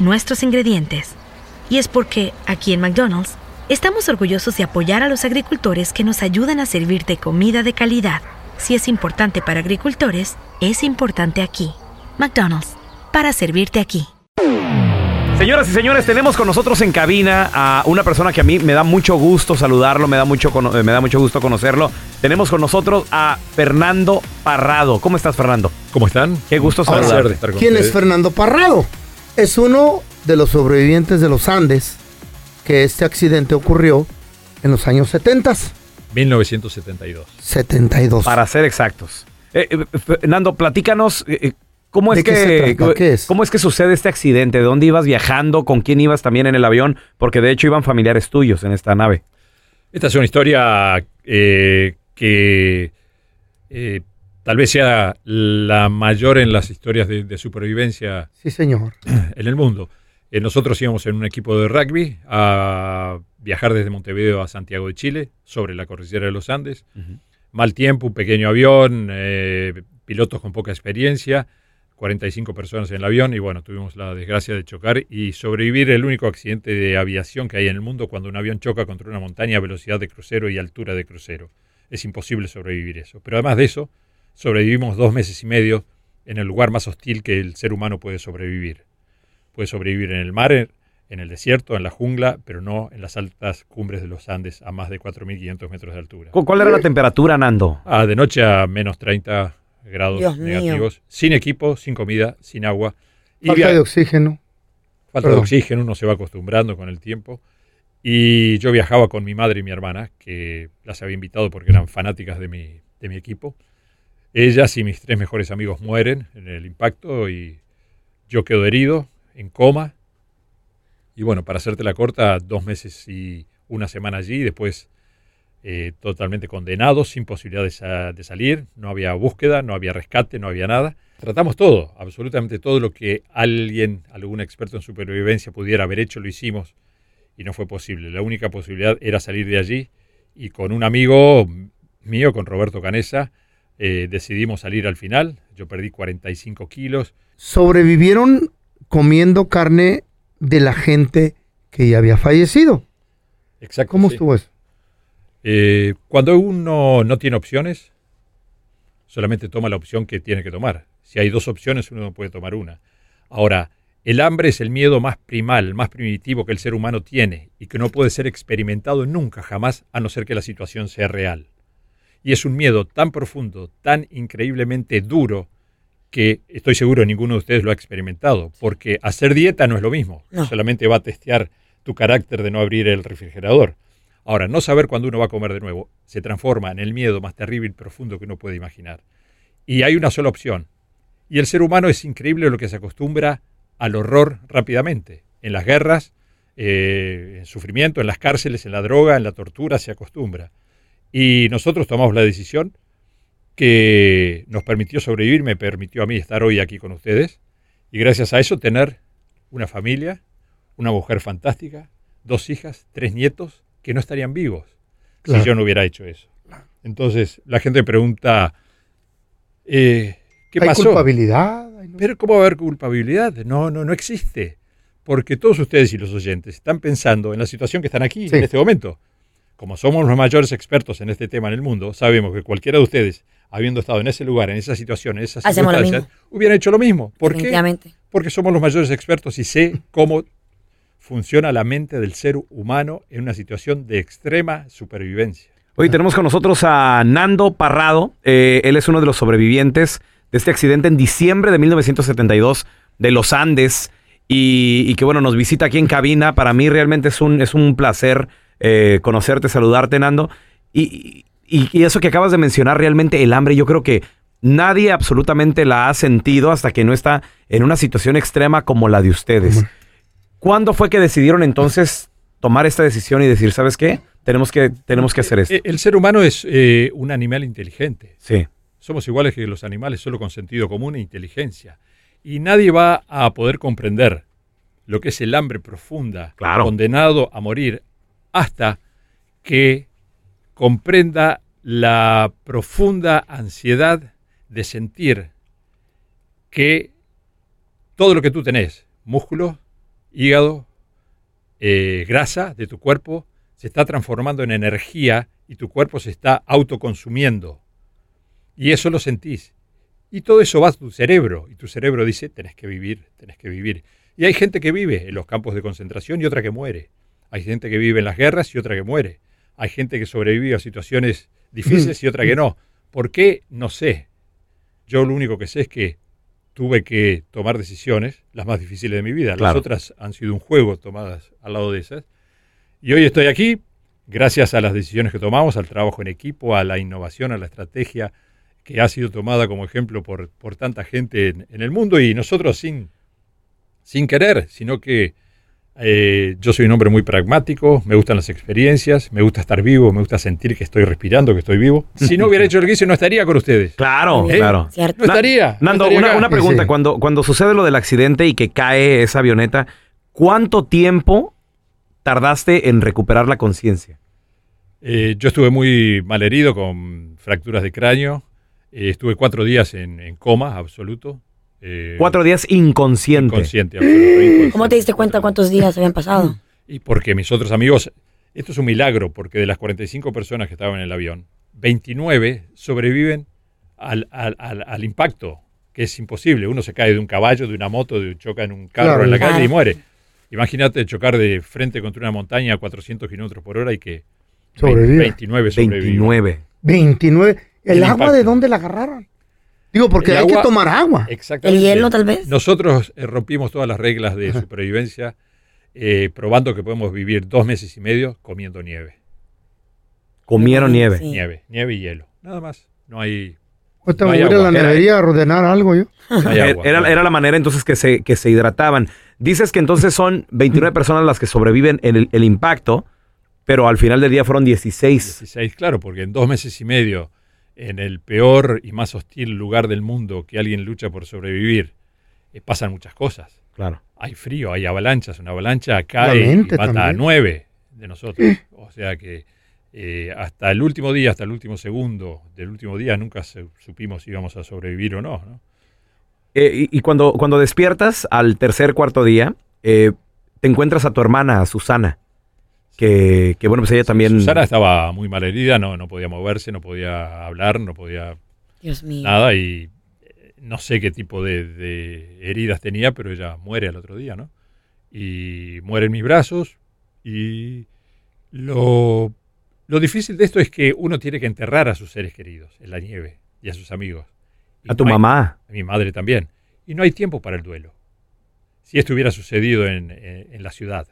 nuestros ingredientes. Y es porque, aquí en McDonald's, estamos orgullosos de apoyar a los agricultores que nos ayudan a servirte comida de calidad. Si es importante para agricultores, es importante aquí. McDonald's, para servirte aquí. Señoras y señores, tenemos con nosotros en cabina a una persona que a mí me da mucho gusto saludarlo, me da mucho, eh, me da mucho gusto conocerlo. Tenemos con nosotros a Fernando Parrado. ¿Cómo estás, Fernando? ¿Cómo están? Qué gusto saludarte. ¿Quién es Fernando Parrado? Es uno de los sobrevivientes de los Andes que este accidente ocurrió en los años 70. 1972. 72. Para ser exactos. Eh, eh, Fernando, platícanos eh, cómo es que cómo es que sucede este accidente, de dónde ibas viajando, con quién ibas también en el avión, porque de hecho iban familiares tuyos en esta nave. Esta es una historia que tal vez sea la mayor en las historias de, supervivencia sí, señor. en el mundo. Eh, nosotros íbamos en un equipo de rugby a viajar desde Montevideo a Santiago de Chile, sobre la cordillera de los Andes. Mal tiempo, un pequeño avión, eh, pilotos con poca experiencia, 45 personas en el avión y bueno, tuvimos la desgracia de chocar y sobrevivir el único accidente de aviación que hay en el mundo cuando un avión choca contra una montaña a velocidad de crucero y altura de crucero. Es imposible sobrevivir eso. Pero además de eso, sobrevivimos dos meses y medio en el lugar más hostil que el ser humano puede sobrevivir. Puede sobrevivir en el mar, en el desierto, en la jungla, pero no en las altas cumbres de los Andes a más de 4.500 metros de altura. ¿Cuál era la temperatura, Nando? Ah, de noche a menos 30 grados negativos, sin equipo, sin comida, sin agua. Falta de oxígeno. Falta de oxígeno, uno se va acostumbrando con el tiempo. Y yo viajaba con mi madre y mi hermana, que las había invitado porque eran fanáticas de mi, de mi equipo. Ellas y mis tres mejores amigos mueren en el impacto y yo quedo herido, en coma. Y bueno, para hacerte la corta, dos meses y una semana allí, después eh, totalmente condenado, sin posibilidad de, salir, no había búsqueda, no había rescate, no había nada. Tratamos todo, absolutamente todo lo que alguien, algún experto en supervivencia pudiera haber hecho, lo hicimos y no fue posible. La única posibilidad era salir de allí y con un amigo mío, con Roberto Canesa, eh, decidimos salir al final. Yo perdí 45 kilos. Sobrevivieron comiendo carne de la gente que ya había fallecido. Exacto. ¿Cómo estuvo eso? Eh, cuando uno no tiene opciones, solamente toma la opción que tiene que tomar. Si hay dos opciones, uno no puede tomar una. Ahora, el hambre es el miedo más primal, más primitivo que el ser humano tiene y que no puede ser experimentado nunca, jamás, a no ser que la situación sea real. Y es un miedo tan profundo, tan increíblemente duro, que estoy seguro ninguno de ustedes lo ha experimentado, porque hacer dieta no es lo mismo, solamente va a testear tu carácter de no abrir el refrigerador. Ahora, no saber cuándo uno va a comer de nuevo se transforma en el miedo más terrible y profundo que uno puede imaginar. Y hay una sola opción. Y el ser humano es increíble lo que se acostumbra al horror rápidamente. En las guerras, eh, en sufrimiento, en las cárceles, en la droga, en la tortura, se acostumbra. Y nosotros tomamos la decisión que nos permitió sobrevivir, me permitió a mí estar hoy aquí con ustedes y gracias a eso tener una familia, una mujer fantástica, dos hijas, tres nietos que no estarían vivos Claro. si yo no hubiera hecho eso. Entonces la gente pregunta, eh, ¿qué Hay pasó? culpabilidad. Pero ¿cómo va a haber culpabilidad? No, no, no existe. Porque todos ustedes y los oyentes están pensando en la situación que están aquí Sí. en este momento. Como somos los mayores expertos en este tema en el mundo, sabemos que cualquiera de ustedes, habiendo estado en ese lugar, en esa situación, en esas Hacemos circunstancias, hubiera hecho lo mismo. ¿Por qué? Porque somos los mayores expertos y sé cómo funciona la mente del ser humano en una situación de extrema supervivencia. Hoy tenemos con nosotros a Nando Parrado. Eh, él es uno de los sobrevivientes de este accidente en diciembre de 1972 de los Andes. Y, y que bueno, nos visita aquí en cabina. Para mí realmente es un, es un placer eh, conocerte, saludarte, Nando. Y, y- y eso que acabas de mencionar, realmente el hambre, yo creo que nadie absolutamente la ha sentido hasta que no está en una situación extrema como la de ustedes. ¿Cuándo fue que decidieron entonces tomar esta decisión y decir, ¿sabes qué? Tenemos que, tenemos que hacer esto. Eh, El ser humano es eh, un animal inteligente. Sí. Somos iguales que los animales, solo con sentido común e inteligencia. Y nadie va a poder comprender lo que es el hambre profunda, Claro. condenado a morir, hasta que comprenda la profunda ansiedad de sentir que todo lo que tú tenés, músculo, hígado, eh, grasa de tu cuerpo, se está transformando en energía y tu cuerpo se está autoconsumiendo. Y eso lo sentís. Y todo eso va a tu cerebro. Y tu cerebro dice, tenés que vivir, tenés que vivir. Y hay gente que vive en los campos de concentración y otra que muere. Hay gente que vive en las guerras y otra que muere. Hay gente que sobrevive a situaciones difíciles y otra que no. ¿Por qué? No sé. Yo lo único que sé es que tuve que tomar decisiones, las más difíciles de mi vida. Claro. Las otras han sido un juego tomadas al lado de esas. Y hoy estoy aquí gracias a las decisiones que tomamos, al trabajo en equipo, a la innovación, a la estrategia que ha sido tomada como ejemplo por, por tanta gente en, en el mundo y nosotros sin, sin querer, sino que eh, yo soy un hombre muy pragmático, me gustan las experiencias, me gusta estar vivo, me gusta sentir que estoy respirando, que estoy vivo. Si no hubiera hecho que hice, no estaría con ustedes. Claro, ¿Eh? claro. Cierto. No estaría. no Nando, estaría una, pregunta. Sí. Cuando, cuando sucede lo del accidente y que cae esa avioneta, ¿cuánto tiempo tardaste en recuperar la conciencia? Eh, yo estuve muy malherido con fracturas de cráneo. Eh, estuve cuatro días en, en coma absoluto. Eh, Cuatro días inconsciente. Inconsciente, absoluto. inconsciente. ¿Cómo te diste cuenta cuántos días habían pasado? Y porque mis otros amigos, esto es un milagro, porque de las 45 personas que estaban en el avión, 29 sobreviven al, al- al- al impacto, que es imposible. Uno se cae de un caballo, de una moto, de, choca en un carro Claro. en la calle y muere. Imagínate chocar de frente contra una montaña a 400 kilómetros por hora y que Sobrevive. 29 sobreviven. 29. 29. ¿El, El agua impacto. de dónde la agarraron? Digo, porque El hay que tomar agua. Exactamente. ¿El hielo, tal vez? Nosotros eh, rompimos todas las reglas de supervivencia eh, probando que podemos vivir dos meses y medio comiendo nieve. Comieron nieve. Sí. Nieve, nieve y hielo. Nada más. No hay, Ahorita no hay a la nevería a ordenar algo yo. no hay agua. Era, era la manera entonces que se, que se hidrataban. Dices que entonces son 29 personas las que sobreviven en el, el impacto, pero al final del día fueron 16. 16, claro, porque en dos meses y medio, en el peor y más hostil lugar del mundo que alguien lucha por sobrevivir, eh, pasan muchas cosas. Claro. Hay frío, hay avalanchas. Una avalancha cae mente y mata a nueve de nosotros. O sea que eh, hasta el último día, hasta el último segundo del último día, nunca se- supimos si íbamos a sobrevivir o no. ¿no? Eh, y y cuando, cuando despiertas al tercer, cuarto día, eh, te encuentras a tu hermana, a Susana, que, que bueno, pues ella también... Susana estaba muy mal herida, no, no podía moverse, no podía hablar, no podía Dios mío. nada y eh, no sé qué tipo de, de heridas tenía, pero ella muere al otro día, ¿no? Y muere en mis brazos y lo, lo difícil de esto es que uno tiene que enterrar a sus seres queridos en la nieve y a sus amigos. Y A tu no hay- mamá. a mi madre también. Y no hay tiempo para el duelo. Si esto hubiera sucedido en, en- en la ciudad,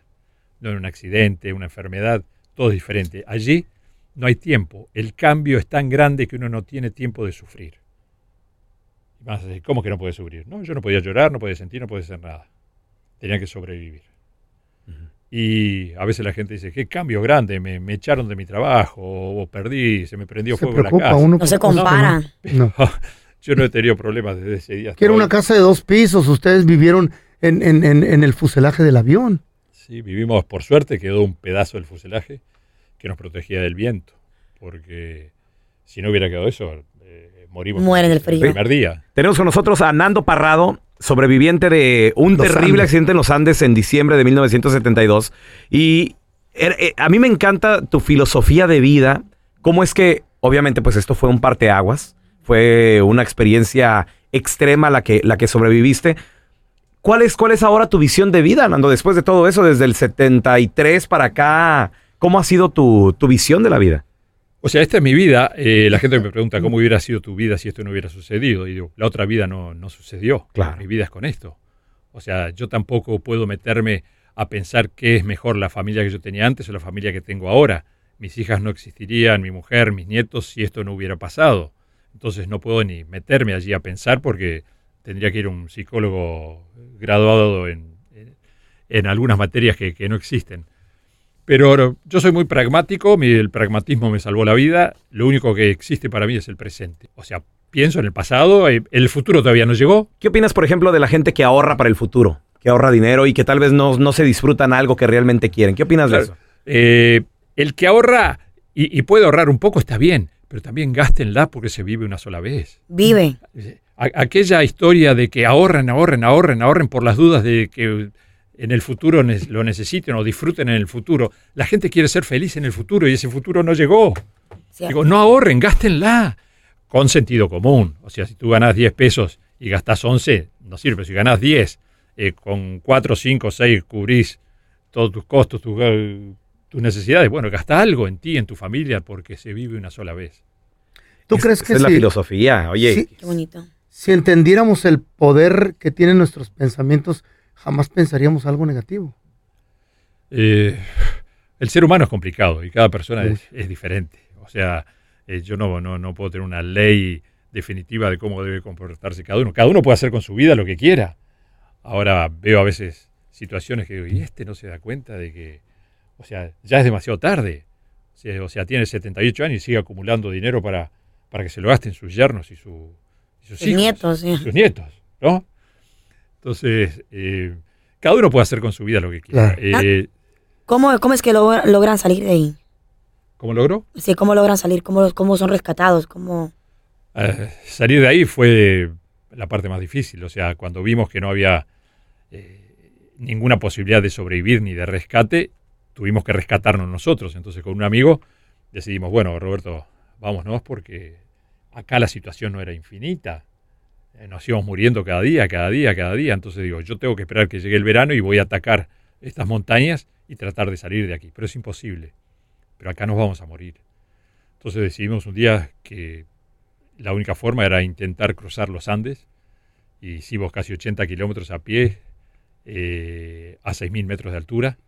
no en un accidente, una enfermedad, todo es diferente. Allí no hay tiempo. El cambio es tan grande que uno no tiene tiempo de sufrir. Y vas a decir, ¿cómo que no puede sufrir? No, yo no podía llorar, no podía sentir, no podía hacer nada. Tenía que sobrevivir. Y a veces la gente dice, qué cambio grande, me, me echaron de mi trabajo, o, o perdí, se me prendió Se fuego la preocupa casa. uno. No se que. No. Yo no he tenido problemas desde ese día. Quiero hoy. una casa de dos pisos. Ustedes vivieron en, en- en- en el fuselaje del avión. Sí, vivimos, por suerte, quedó un pedazo del fuselaje que nos protegía del viento, porque si no hubiera quedado eso, eh, morimos Mueren del el frío. primer día. Tenemos con nosotros a Nando Parrado, sobreviviente de un Los terrible Andes. accidente en los Andes en diciembre de 1972. Y er- eh, a mí me encanta tu filosofía de vida. ¿Cómo es que, obviamente, pues esto fue un parteaguas? Fue una experiencia extrema la que, la que sobreviviste. ¿Cuál es, ¿Cuál es ahora tu visión de vida, Nando? Después de todo eso, desde el 73 para acá, ¿cómo ha sido tu, tu visión de la vida? O sea, esta es mi vida. eh, la gente me pregunta cómo hubiera sido tu vida si esto no hubiera sucedido. Y digo, la otra vida no, no sucedió. Claro. Mi vida es con esto. O sea, yo tampoco puedo meterme a pensar qué es mejor la familia que yo tenía antes o la familia que tengo ahora. Mis hijas no existirían, mi mujer, mis nietos, si esto no hubiera pasado. Entonces no puedo ni meterme allí a pensar porque tendría que ir un psicólogo graduado en, en- en algunas materias que, que no existen. Pero yo soy muy pragmático, mi- el pragmatismo me salvó la vida, lo único que existe para mí es el presente. O sea, pienso en el pasado, eh, el futuro todavía no llegó. ¿Qué opinas, por ejemplo, de la gente que ahorra para el futuro? Que ahorra dinero y que tal vez no, no se disfrutan algo que realmente quieren. ¿Qué opinas de eso? Eh, el que ahorra y, y puede ahorrar un poco está bien, pero también gástenla porque se vive una sola vez. Vive. A- aquella historia de que ahorren, ahorren, ahorren, ahorren por las dudas de que en el futuro lo necesiten o disfruten en el futuro. La gente quiere ser feliz en el futuro y ese futuro no llegó. Digo, no ahorren, gástenla. Con sentido común. O sea, si tú ganas 10 pesos y gastas 11, no sirve. Si ganas 10, eh, con 4, 5, 6 cubrís todos tus costos, tus, eh, tus necesidades. Bueno, gasta algo en ti, en tu familia, porque se vive una sola vez. ¿Tú Es- crees esa que es la filosofía? Oye, Sí. Qué bonito. Si entendiéramos el poder que tienen nuestros pensamientos, jamás pensaríamos algo negativo? Eh, el ser humano es complicado y cada persona es, es diferente. O sea, eh, yo no, no, no puedo tener una ley definitiva de cómo debe comportarse cada uno. Cada uno puede hacer con su vida lo que quiera. Ahora veo a veces situaciones que digo, y este no se da cuenta de que, o sea, ya es demasiado tarde. O sea, tiene 78 años y sigue acumulando dinero para, para que se lo gasten sus yernos y, su, sus hijos nietos, sí. sus nietos, ¿no? Entonces, eh, cada uno puede hacer con su vida lo que quiera. Claro. Eh, ¿Cómo, cómo es que lo- logran salir de ahí? ¿Cómo logró? Sí, ¿Cómo logran salir? ¿Cómo, cómo son rescatados? ¿Cómo... Eh, salir de ahí fue la parte más difícil. O sea, cuando vimos que no había ninguna posibilidad de sobrevivir ni de rescate, tuvimos que rescatarnos nosotros. Entonces, con un amigo decidimos, bueno, Roberto, vámonos porque acá la situación no era infinita. Eh, Nos íbamos muriendo cada día, cada día, cada día. Entonces digo, yo tengo que esperar que llegue el verano y voy a atacar estas montañas y tratar de salir de aquí. Pero es imposible. Pero acá nos vamos a morir. Entonces decidimos un día que la única forma era intentar cruzar los Andes. Y hicimos casi 80 kilómetros a pie eh, a 6.000 metros de altura.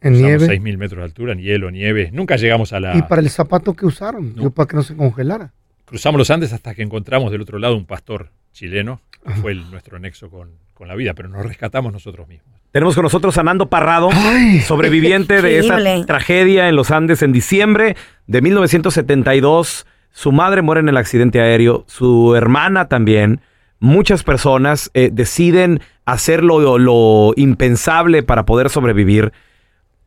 En nieve. 6.000 metros de altura, en hielo, nieve. Nunca llegamos a la... Y para el zapato que usaron, No. yo para que no se congelara. Cruzamos los Andes hasta que encontramos del otro lado un pastor chileno, que fue el- nuestro nexo con, con la vida, pero nos rescatamos nosotros mismos. tenemos con nosotros a Nando Parrado, Ay, sobreviviente de esa tragedia en los Andes en diciembre de 1972. Su madre muere en el accidente aéreo, su hermana también. Muchas personas eh, deciden hacer lo, lo impensable para poder sobrevivir.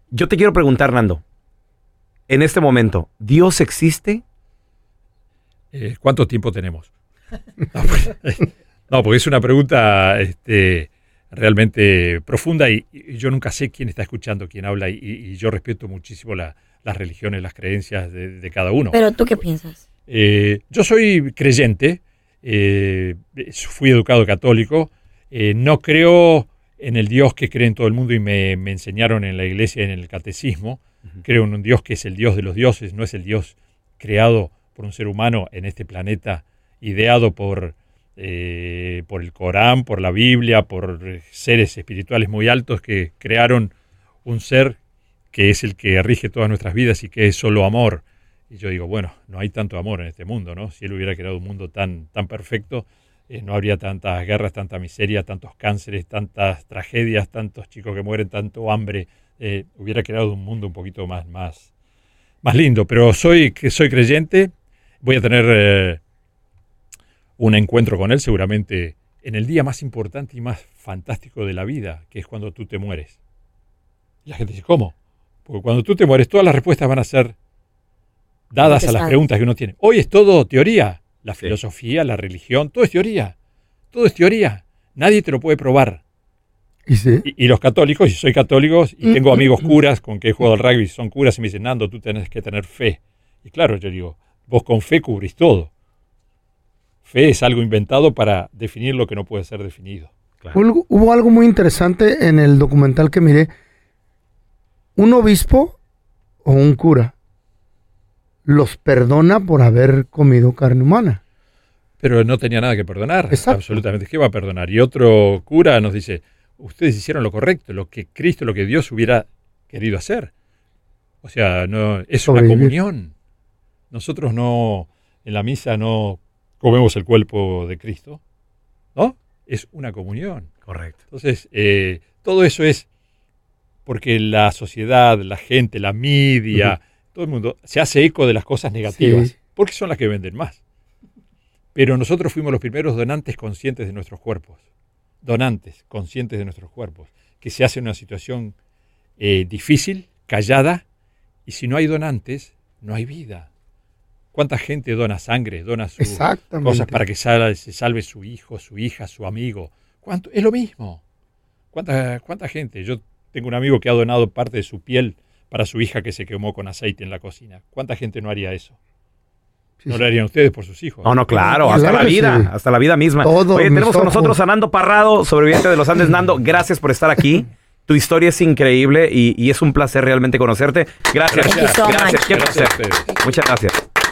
Yo te quiero preguntar, Nando, en este momento, ¿Dios existe? Eh, ¿Cuánto tiempo tenemos? No, pues, no, porque es una pregunta este, realmente profunda y, y yo nunca sé quién está escuchando, quién habla y, y yo respeto muchísimo la- las religiones, las creencias de, de cada uno. Pero tú qué piensas? Eh, yo soy creyente, eh, fui educado católico, eh, no creo en el Dios que cree en todo el mundo y me, me enseñaron en la iglesia, en el catecismo. Creo en un Dios que es el Dios de los dioses, no es el Dios creado por un ser humano en este planeta, ideado por, eh, por el Corán, por la Biblia, por seres espirituales muy altos que crearon un ser que es el que rige todas nuestras vidas y que es solo amor. Y yo digo, bueno, no hay tanto amor en este mundo, ¿no? Si él hubiera creado un mundo tan, tan perfecto, eh, no habría tantas guerras, tanta miseria, tantos cánceres, tantas tragedias, tantos chicos que mueren, tanto hambre. Eh, hubiera creado un mundo un poquito más, más, más lindo. Pero soy, soy creyente, voy a tener eh, un encuentro con él seguramente en el día más importante y más fantástico de la vida, que es cuando tú te mueres. Y la gente dice, ¿cómo? Porque cuando tú te mueres, todas las respuestas van a ser dadas a las preguntas que uno tiene. Hoy es todo teoría. La Sí. filosofía, la religión, todo es teoría. Todo es teoría. Nadie te lo puede probar. Y sí. Y, y los católicos, y soy católico, y tengo amigos curas con que he jugado al rugby, son curas, y me dicen, Nando, tú tenés que tener fe. Y claro, yo digo, vos con fe cubrís todo. Fe es algo inventado para definir lo que no puede ser definido. Hubo, hubo algo muy interesante en el documental que miré. Un obispo o un cura los perdona por haber comido carne humana. Pero no tenía nada que perdonar. Exacto. Absolutamente. ¿Qué va a perdonar? Y otro cura nos dice, ustedes hicieron lo correcto, lo que Cristo, lo que Dios hubiera querido hacer. O sea, no, es una Sobrevivir. comunión. Nosotros no, en la misa no comemos el cuerpo de Cristo. ¿No? Es una comunión. Correcto. Entonces, eh, todo eso es porque la sociedad, la gente, la media, todo el mundo se hace eco de las cosas negativas, Sí. porque son las que venden más. Pero nosotros fuimos los primeros donantes conscientes de nuestros cuerpos. Donantes conscientes de nuestros cuerpos. Que se hace en una situación eh, difícil, callada, y si no hay donantes, no hay vida. ¿Cuánta gente dona sangre, dona sus Exactamente. cosas para que se salve su hijo, su hija, su amigo? ¿Cuánto? Es lo mismo. ¿Cuánta, ¿Cuánta gente? Yo tengo un amigo que ha donado parte de su piel para su hija que se quemó con aceite en la cocina. ¿Cuánta gente no haría eso? Sí, ¿No sí. lo harían ustedes por sus hijos? No, no, claro, Claro hasta la vida, sí. hasta la vida misma. Todo, Oye, tenemos con nosotros a Nando Parrado, sobreviviente de los Andes. Nando, gracias por estar aquí. Tu historia es increíble y, y es un placer realmente conocerte. Gracias, gracias, qué Gracias placer. Muchas gracias.